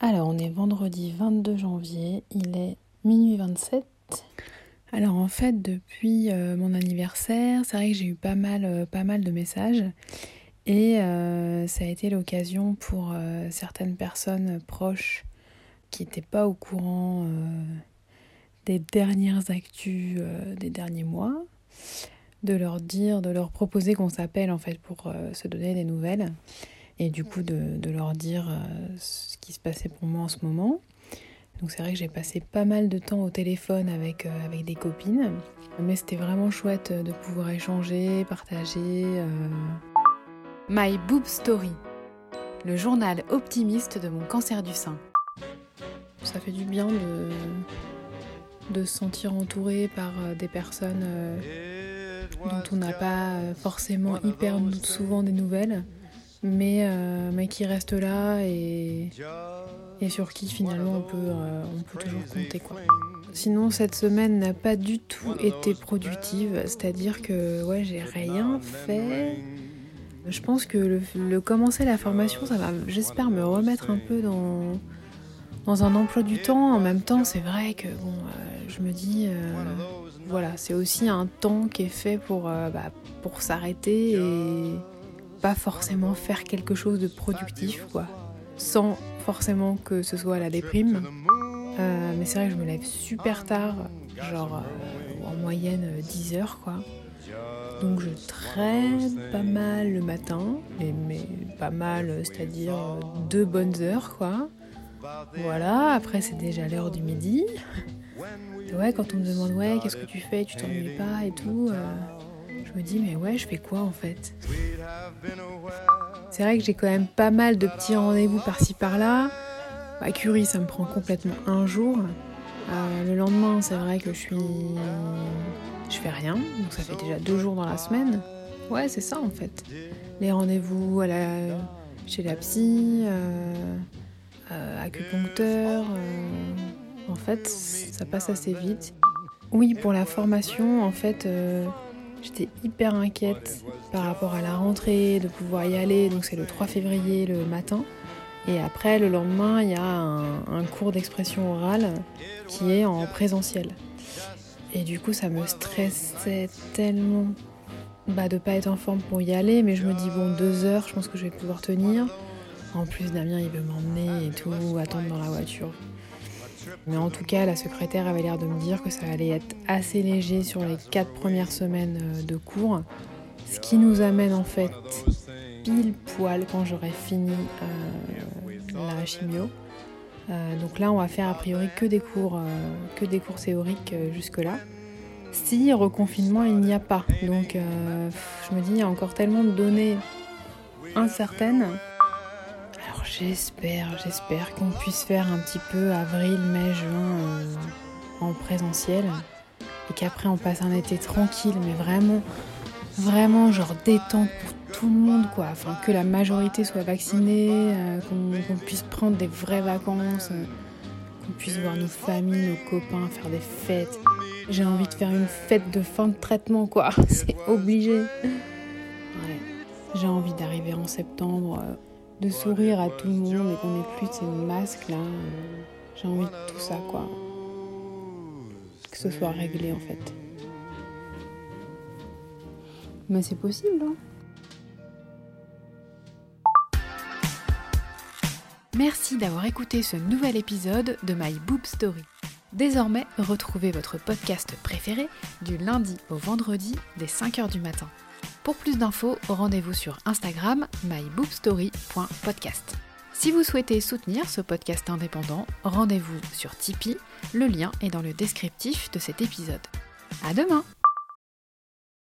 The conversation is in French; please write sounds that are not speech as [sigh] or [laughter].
Alors, on est vendredi 22 janvier, il est minuit 27. Alors en fait, depuis euh, mon anniversaire, c'est vrai que j'ai eu pas mal, euh, de messages et euh, ça a été l'occasion pour certaines personnes proches qui n'étaient pas au courant des dernières actus des derniers mois, de leur dire, de leur proposer qu'on s'appelle en fait pour se donner des nouvelles et du coup de, leur dire euh, ce qui se passait pour moi en ce moment. Donc c'est vrai que j'ai passé pas mal de temps au téléphone avec, euh, avec des copines, mais c'était vraiment chouette de pouvoir échanger, partager. Euh. My Boob Story, le journal optimiste de mon cancer du sein. Ça fait du bien de, de se sentir entouré par des personnes dont on n'a pas forcément hyper souvent des nouvelles mais, euh, mais qui reste là et, sur qui finalement on peut, euh, on peut toujours compter. Quoi. Sinon, cette semaine n'a pas du tout été productive, c'est-à-dire que ouais, j'ai rien fait. Je pense que le, commencer la formation, ça va, j'espère, me remettre un peu dans, dans un emploi du temps. En même temps, c'est vrai que bon, euh, je me dis, voilà, c'est aussi un temps qui est fait pour, bah, pour s'arrêter et pas forcément faire quelque chose de productif, quoi, sans forcément que ce soit la déprime. Euh, mais c'est vrai que je me lève super tard, genre euh, en moyenne 10 euh, heures, quoi. Donc je traîne pas mal le matin, mais, mais pas mal, c'est-à-dire deux bonnes heures, quoi. Voilà, après c'est déjà l'heure du midi. ouais, quand on me demande ouais, qu'est-ce que tu fais, tu t'ennuies pas et tout, je me dis mais ouais, je fais quoi en fait? C'est vrai que j'ai quand même pas mal de petits rendez-vous par-ci par-là. À Curie, ça me prend complètement un jour. Euh, le lendemain, c'est vrai que je suis. Je fais rien, donc ça fait déjà deux jours dans la semaine. Ouais, c'est ça en fait. Les rendez-vous la... chez la psy, euh... Euh, acupuncteur. Euh, en fait, ça passe assez vite. Oui, pour la formation, en fait, J'étais hyper inquiète par rapport à la rentrée, de pouvoir y aller. Donc c'est le 3 février le matin. Et après, le lendemain, il y a un, cours d'expression orale qui est en présentiel. Et du coup, ça me stressait tellement bah, de pas être en forme pour y aller. Mais je me dis, bon, deux heures, je pense que je vais pouvoir tenir. En plus, Damien, il veut m'emmener et tout, attendre dans la voiture. Mais en tout cas, la secrétaire avait l'air de me dire que ça allait être assez léger sur les quatre premières semaines euh, de cours. Ce qui nous amène en fait pile poil quand j'aurai fini euh, la chimio. Euh, donc là, on va faire a priori que des cours, que des cours théoriques jusque-là. Si reconfinement il n'y a pas. Donc je me dis, il y a encore tellement de données incertaines J'espère, j'espère qu'on puisse faire un petit peu avril, mai, juin euh, en présentiel et qu'après on passe un été tranquille, mais vraiment, vraiment genre détente pour tout le monde quoi. Enfin que la majorité soit vaccinée, euh, qu'on puisse prendre des vraies vacances, euh, qu'on puisse voir nos familles, nos copains, faire des fêtes. J'ai envie de faire une fête de fin de traitement quoi, [laughs] c'est obligé. J'ai envie d'arriver en septembre de sourire à tout le monde et qu'on n'ait plus de ces masques là. Euh, j'ai envie de tout ça quoi. Que ce soit réglé en fait. Mais c'est possible hein. Merci d'avoir écouté ce nouvel épisode de My Boob Story. Désormais, retrouvez votre podcast préféré du lundi au vendredi dès 5h du matin. Pour plus d'infos, rendez-vous sur Instagram mybookstory.podcast. Si vous souhaitez soutenir ce podcast indépendant, rendez-vous sur Tipeee, le lien est dans le descriptif de cet épisode. À demain!